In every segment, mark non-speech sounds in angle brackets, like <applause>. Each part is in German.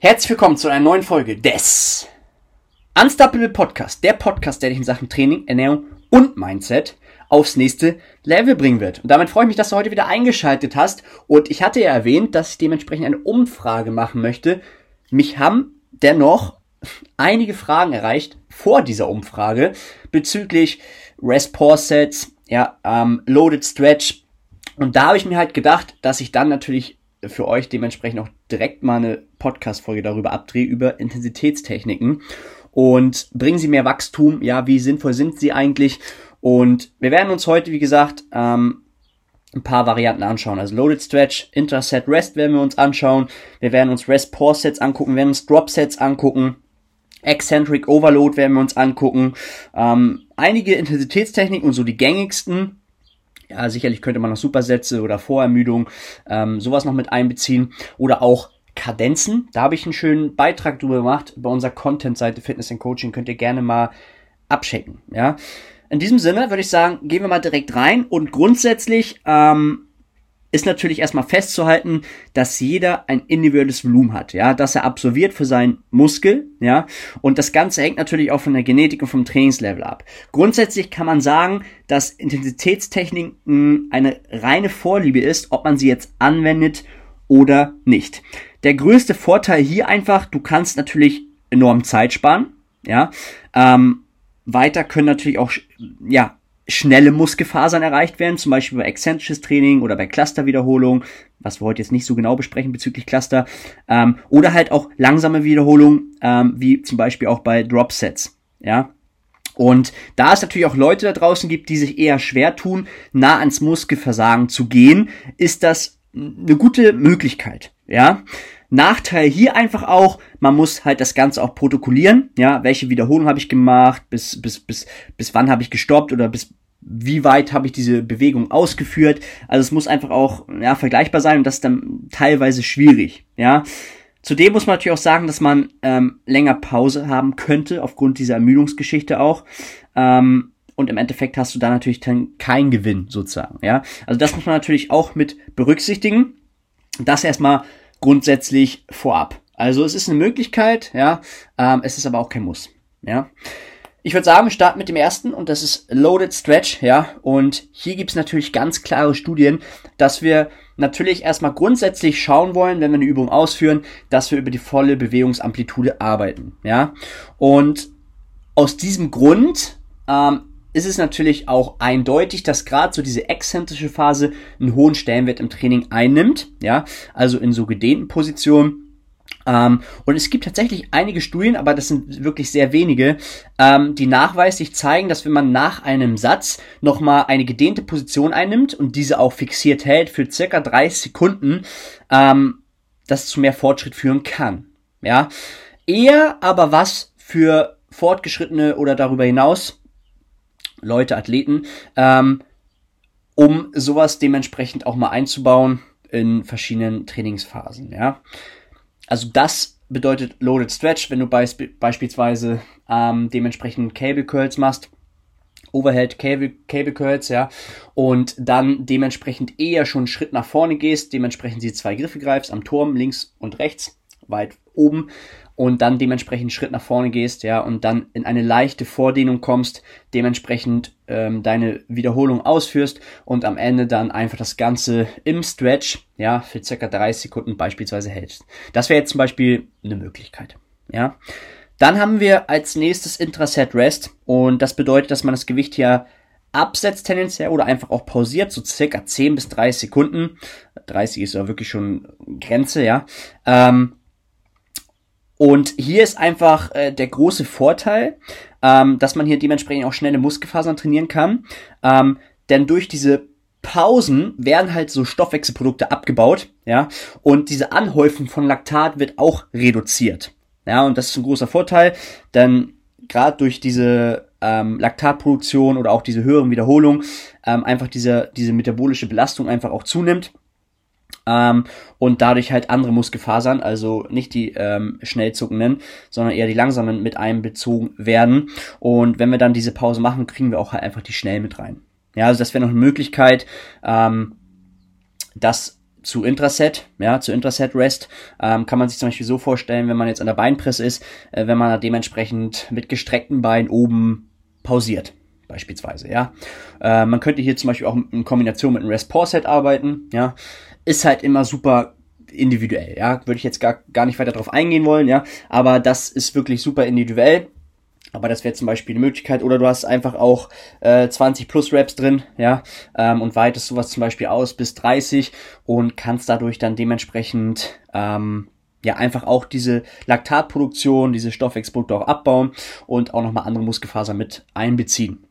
Herzlich willkommen zu einer neuen Folge des Unstoppable Podcast, der Podcast, der dich in Sachen Training, Ernährung und Mindset aufs nächste Level bringen wird. Und damit freue ich mich, dass du heute wieder eingeschaltet hast. Und ich hatte ja erwähnt, dass ich dementsprechend eine Umfrage machen möchte. Mich haben dennoch einige Fragen erreicht vor dieser Umfrage bezüglich Rest Pause Sets, ja, ähm, Loaded Stretch. Und da habe ich mir halt gedacht, dass ich dann natürlich für euch dementsprechend auch direkt mal eine Podcast-Folge darüber abdrehe, über Intensitätstechniken und bringen sie mehr Wachstum, ja, wie sinnvoll sind sie eigentlich und wir werden uns heute, wie gesagt, ähm, ein paar Varianten anschauen. Also Loaded Stretch, Interset Rest werden wir uns anschauen. Wir werden uns Rest Pause Sets angucken, wir werden uns Drop Sets angucken. Eccentric Overload werden wir uns angucken. Ähm, einige Intensitätstechniken und so die gängigsten. Ja, sicherlich könnte man noch Supersätze oder Vorermüdung, ähm, sowas noch mit einbeziehen. Oder auch Kadenzen. Da habe ich einen schönen Beitrag drüber gemacht. Bei unserer Content-Seite Fitness and Coaching könnt ihr gerne mal abchecken. Ja. In diesem Sinne würde ich sagen, gehen wir mal direkt rein und grundsätzlich ähm, ist natürlich erstmal festzuhalten, dass jeder ein individuelles Volumen hat, ja, dass er absolviert für seinen Muskel, ja, und das Ganze hängt natürlich auch von der Genetik und vom Trainingslevel ab. Grundsätzlich kann man sagen, dass Intensitätstechniken eine reine Vorliebe ist, ob man sie jetzt anwendet oder nicht. Der größte Vorteil hier einfach, du kannst natürlich enorm Zeit sparen, ja, ähm, weiter können natürlich auch, ja, schnelle Muskelfasern erreicht werden, zum Beispiel bei exzentrisches Training oder bei Clusterwiederholung, was wir heute jetzt nicht so genau besprechen bezüglich Cluster, ähm, oder halt auch langsame Wiederholungen, ähm, wie zum Beispiel auch bei Drop Sets, ja. Und da es natürlich auch Leute da draußen gibt, die sich eher schwer tun, nah ans Muskelversagen zu gehen, ist das eine gute Möglichkeit, ja. Nachteil hier einfach auch, man muss halt das Ganze auch protokollieren, ja, welche Wiederholung habe ich gemacht, bis, bis, bis, bis wann habe ich gestoppt oder bis wie weit habe ich diese Bewegung ausgeführt. Also es muss einfach auch ja, vergleichbar sein und das ist dann teilweise schwierig, ja. Zudem muss man natürlich auch sagen, dass man ähm, länger Pause haben könnte, aufgrund dieser Ermüdungsgeschichte auch. Ähm, und im Endeffekt hast du da natürlich dann keinen Gewinn sozusagen, ja. Also das muss man natürlich auch mit berücksichtigen. Das erstmal grundsätzlich vorab. Also es ist eine Möglichkeit, ja, ähm, es ist aber auch kein Muss, ja. Ich würde sagen, wir starten mit dem ersten und das ist Loaded Stretch, ja. Und hier gibt es natürlich ganz klare Studien, dass wir natürlich erstmal grundsätzlich schauen wollen, wenn wir eine Übung ausführen, dass wir über die volle Bewegungsamplitude arbeiten, ja. Und aus diesem Grund ähm, ist es natürlich auch eindeutig, dass gerade so diese exzentrische Phase einen hohen Stellenwert im Training einnimmt, ja, also in so gedehnten Positionen. Ähm, und es gibt tatsächlich einige Studien, aber das sind wirklich sehr wenige, ähm, die nachweislich zeigen, dass wenn man nach einem Satz nochmal eine gedehnte Position einnimmt und diese auch fixiert hält für circa 30 Sekunden, ähm, das zu mehr Fortschritt führen kann. Ja, eher aber was für fortgeschrittene oder darüber hinaus Leute, Athleten, ähm, um sowas dementsprechend auch mal einzubauen in verschiedenen Trainingsphasen, ja. Also das bedeutet Loaded Stretch, wenn du beisp beispielsweise ähm, dementsprechend Cable Curls machst, Overhead Cable, Cable Curls, ja, und dann dementsprechend eher schon einen Schritt nach vorne gehst, dementsprechend die zwei Griffe greifst, am Turm links und rechts, weit oben und dann dementsprechend einen Schritt nach vorne gehst, ja, und dann in eine leichte Vordehnung kommst, dementsprechend ähm, deine Wiederholung ausführst und am Ende dann einfach das Ganze im Stretch, ja, für circa 30 Sekunden beispielsweise hältst. Das wäre jetzt zum Beispiel eine Möglichkeit, ja. Dann haben wir als nächstes Intraset Rest und das bedeutet, dass man das Gewicht hier absetzt tendenziell oder einfach auch pausiert, so circa 10 bis 30 Sekunden. 30 ist ja wirklich schon Grenze, ja. Ähm, und hier ist einfach äh, der große Vorteil, ähm, dass man hier dementsprechend auch schnelle Muskelfasern trainieren kann. Ähm, denn durch diese Pausen werden halt so Stoffwechselprodukte abgebaut, ja, und diese Anhäufung von Laktat wird auch reduziert. Ja, und das ist ein großer Vorteil, denn gerade durch diese ähm, Laktatproduktion oder auch diese höheren Wiederholungen ähm, einfach diese, diese metabolische Belastung einfach auch zunimmt ähm, und dadurch halt andere Muskelfasern, also nicht die ähm, schnell zuckenden, sondern eher die langsamen mit einbezogen werden. Und wenn wir dann diese Pause machen, kriegen wir auch halt einfach die schnell mit rein. Ja, also das wäre noch eine Möglichkeit, ähm, das zu Intraset, ja, zu Intraset Rest, ähm, kann man sich zum Beispiel so vorstellen, wenn man jetzt an der Beinpresse ist, äh, wenn man dementsprechend mit gestreckten Beinen oben pausiert, beispielsweise, ja. Äh, man könnte hier zum Beispiel auch in Kombination mit einem Rest Pause Set arbeiten, ja. Ist halt immer super individuell, ja. Würde ich jetzt gar, gar nicht weiter drauf eingehen wollen, ja. Aber das ist wirklich super individuell. Aber das wäre zum Beispiel eine Möglichkeit. Oder du hast einfach auch äh, 20 plus Raps drin, ja, ähm, und weitest sowas zum Beispiel aus bis 30 und kannst dadurch dann dementsprechend ähm, ja einfach auch diese Laktatproduktion, diese Stoffwechselprodukte auch abbauen und auch nochmal andere Muskelfasern mit einbeziehen.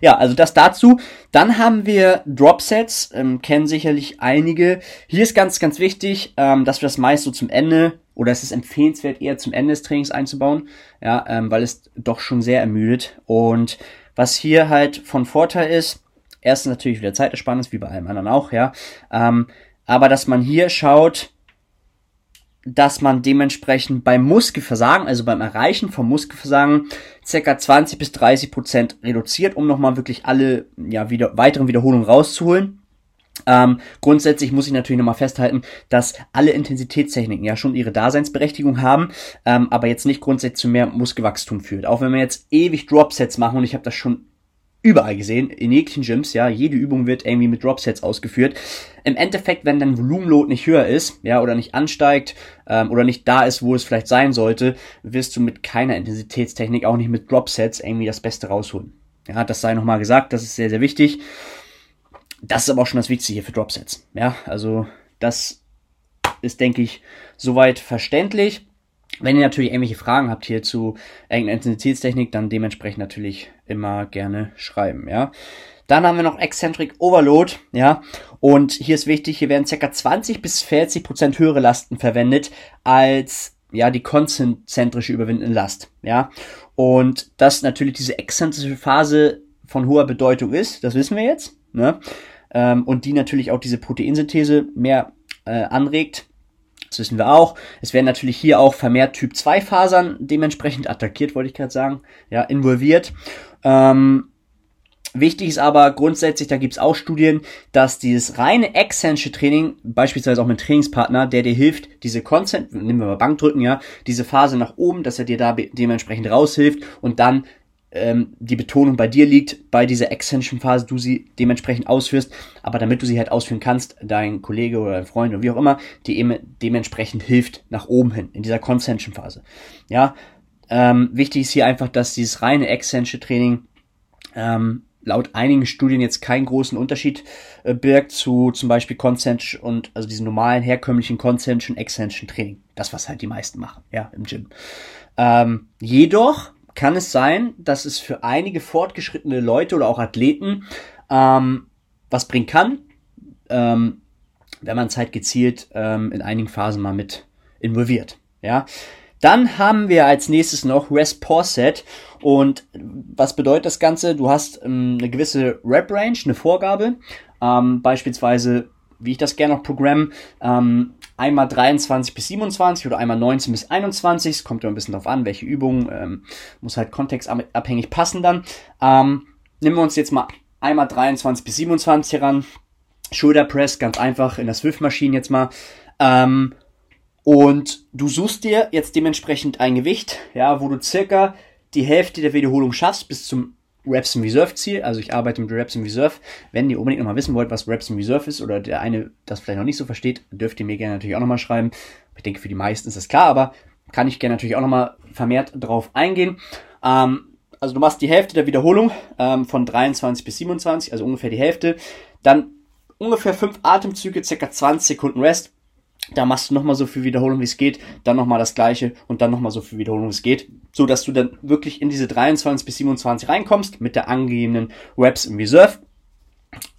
Ja, also das dazu. Dann haben wir Dropsets, ähm, kennen sicherlich einige. Hier ist ganz, ganz wichtig, ähm, dass wir das meist so zum Ende oder es ist empfehlenswert, eher zum Ende des Trainings einzubauen, ja, ähm, weil es doch schon sehr ermüdet. Und was hier halt von Vorteil ist, erstens natürlich wieder Zeitersparnis, wie bei allem anderen auch, ja, ähm, aber dass man hier schaut, dass man dementsprechend beim Muskelversagen, also beim Erreichen vom Muskelversagen, circa 20 bis 30 Prozent reduziert, um nochmal wirklich alle ja, wieder, weiteren Wiederholungen rauszuholen. Ähm, grundsätzlich muss ich natürlich nochmal festhalten, dass alle Intensitätstechniken ja schon ihre Daseinsberechtigung haben, ähm, aber jetzt nicht grundsätzlich zu mehr Muskelwachstum führt. Auch wenn wir jetzt ewig Dropsets machen und ich habe das schon überall gesehen, in jeglichen Gyms, ja, jede Übung wird irgendwie mit Dropsets ausgeführt. Im Endeffekt, wenn dein Volumenload nicht höher ist, ja, oder nicht ansteigt, ähm, oder nicht da ist, wo es vielleicht sein sollte, wirst du mit keiner Intensitätstechnik, auch nicht mit Dropsets, irgendwie das Beste rausholen. Ja, das sei nochmal gesagt, das ist sehr, sehr wichtig. Das ist aber auch schon das Wichtigste hier für Dropsets. Ja, also das ist, denke ich, soweit verständlich. Wenn ihr natürlich irgendwelche Fragen habt hier zu irgendeiner Intensitätstechnik, dann dementsprechend natürlich immer gerne schreiben, ja. Dann haben wir noch Eccentric Overload, ja. Und hier ist wichtig, hier werden ca. 20 bis 40 Prozent höhere Lasten verwendet als ja, die konzentrische überwindende Last, ja. Und dass natürlich diese exzentrische Phase von hoher Bedeutung ist, das wissen wir jetzt, ne? Ähm, und die natürlich auch diese Proteinsynthese mehr äh, anregt, das wissen wir auch. Es werden natürlich hier auch vermehrt Typ 2 Fasern dementsprechend attackiert, wollte ich gerade sagen, ja, involviert. Ähm, Wichtig ist aber grundsätzlich, da gibt's auch Studien, dass dieses reine exzentrische Training, beispielsweise auch mit Trainingspartner, der dir hilft, diese Konzent, nehmen wir mal Bankdrücken, ja, diese Phase nach oben, dass er dir da dementsprechend raushilft und dann ähm, die Betonung bei dir liegt, bei dieser Extension-Phase, du sie dementsprechend ausführst, aber damit du sie halt ausführen kannst, dein Kollege oder dein Freund oder wie auch immer, die eben dementsprechend hilft nach oben hin, in dieser Concension-Phase. Ja, ähm, wichtig ist hier einfach, dass dieses reine Extension-Training ähm, laut einigen Studien jetzt keinen großen Unterschied äh, birgt zu zum Beispiel Concension und also diesen normalen herkömmlichen Concension Extension Training. Das was halt die meisten machen, ja, im Gym. Ähm, jedoch kann es sein, dass es für einige fortgeschrittene Leute oder auch Athleten ähm, was bringen kann, ähm, wenn man halt gezielt ähm, in einigen Phasen mal mit involviert. Ja. Dann haben wir als nächstes noch Rest Set. Und was bedeutet das Ganze? Du hast ähm, eine gewisse Rep Range, eine Vorgabe. Ähm, beispielsweise, wie ich das gerne noch programme, ähm, einmal 23 bis 27 oder einmal 19 bis 21. Es kommt ja ein bisschen drauf an, welche Übungen, ähm, muss halt kontextabhängig passen dann. Ähm, nehmen wir uns jetzt mal einmal 23 bis 27 heran. Shoulder Press, ganz einfach in der Swift-Maschine jetzt mal. Ähm, und du suchst dir jetzt dementsprechend ein Gewicht, ja, wo du circa die Hälfte der Wiederholung schaffst bis zum Reps in Reserve Ziel. Also ich arbeite mit Reps in Reserve. Wenn ihr unbedingt nochmal wissen wollt, was Reps in Reserve ist oder der eine das vielleicht noch nicht so versteht, dürft ihr mir gerne natürlich auch nochmal schreiben. Ich denke, für die meisten ist das klar, aber kann ich gerne natürlich auch nochmal vermehrt drauf eingehen. Ähm, also du machst die Hälfte der Wiederholung ähm, von 23 bis 27, also ungefähr die Hälfte. Dann ungefähr 5 Atemzüge, circa 20 Sekunden Rest. Da machst du nochmal so viel Wiederholung, wie es geht, dann nochmal das gleiche und dann nochmal so viel Wiederholung, wie es geht, so dass du dann wirklich in diese 23 bis 27 reinkommst mit der angegebenen Reps im Reserve.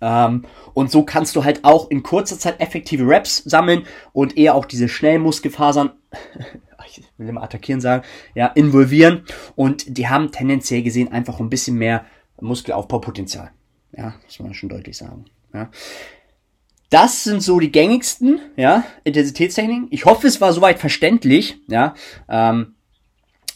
Ähm, und so kannst du halt auch in kurzer Zeit effektive Reps sammeln und eher auch diese schnellen Muskelfasern, <laughs> ich will immer attackieren sagen, ja, involvieren. Und die haben tendenziell gesehen einfach ein bisschen mehr Muskelaufbaupotenzial. Ja, muss man schon deutlich sagen. Ja. Das sind so die gängigsten, ja, Intensitätstechniken. Ich hoffe, es war soweit verständlich, ja. Ähm,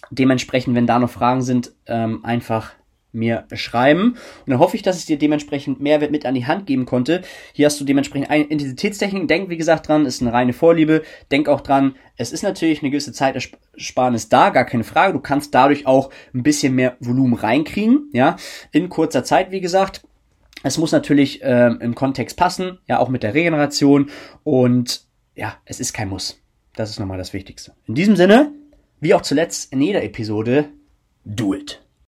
dementsprechend, wenn da noch Fragen sind, ähm, einfach mir schreiben. Und dann hoffe ich, dass ich dir dementsprechend Mehrwert mit an die Hand geben konnte. Hier hast du dementsprechend eine Intensitätstechnik. Denk, wie gesagt, dran, ist eine reine Vorliebe. Denk auch dran, es ist natürlich eine gewisse Zeitersparnis da, gar keine Frage. Du kannst dadurch auch ein bisschen mehr Volumen reinkriegen, ja, in kurzer Zeit, wie gesagt. Es muss natürlich ähm, im Kontext passen, ja, auch mit der Regeneration. Und ja, es ist kein Muss. Das ist nochmal das Wichtigste. In diesem Sinne, wie auch zuletzt in jeder Episode, do it.